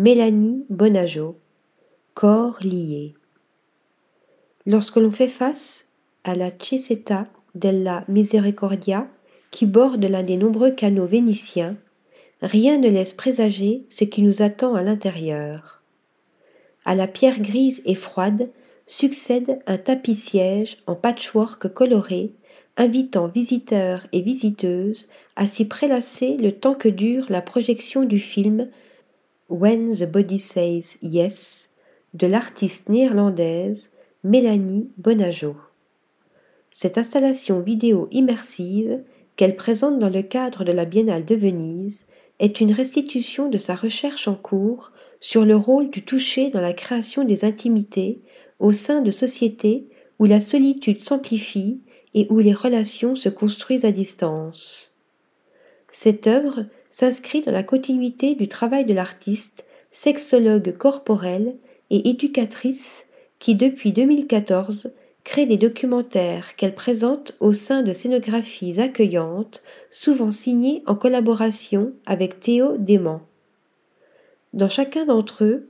Mélanie Bonajo. Corps lié. Lorsque l'on fait face à la Ceseta della Misericordia, qui borde l'un des nombreux canaux vénitiens, rien ne laisse présager ce qui nous attend à l'intérieur. À la pierre grise et froide succède un tapis-siège en patchwork coloré, invitant visiteurs et visiteuses à s'y prélasser le temps que dure la projection du film When the Body Says Yes de l'artiste néerlandaise Mélanie Bonajo. Cette installation vidéo immersive qu'elle présente dans le cadre de la Biennale de Venise est une restitution de sa recherche en cours sur le rôle du toucher dans la création des intimités au sein de sociétés où la solitude s'amplifie et où les relations se construisent à distance. Cette œuvre s'inscrit dans la continuité du travail de l'artiste, sexologue corporelle et éducatrice qui depuis 2014 crée des documentaires qu'elle présente au sein de scénographies accueillantes, souvent signées en collaboration avec Théo Dément. Dans chacun d'entre eux,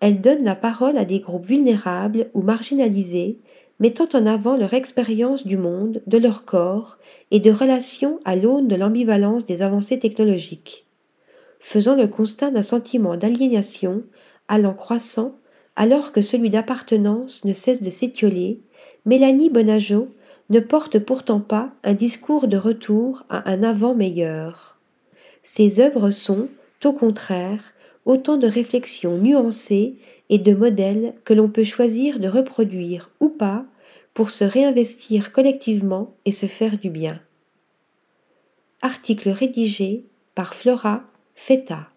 elle donne la parole à des groupes vulnérables ou marginalisés, mettant en avant leur expérience du monde, de leur corps et de relations à l'aune de l'ambivalence des avancées technologiques. Faisant le constat d'un sentiment d'aliénation allant croissant alors que celui d'appartenance ne cesse de s'étioler, Mélanie Bonajo ne porte pourtant pas un discours de retour à un avant meilleur. Ses œuvres sont, au contraire, autant de réflexions nuancées et de modèles que l'on peut choisir de reproduire ou pas pour se réinvestir collectivement et se faire du bien. Article rédigé par Flora Feta.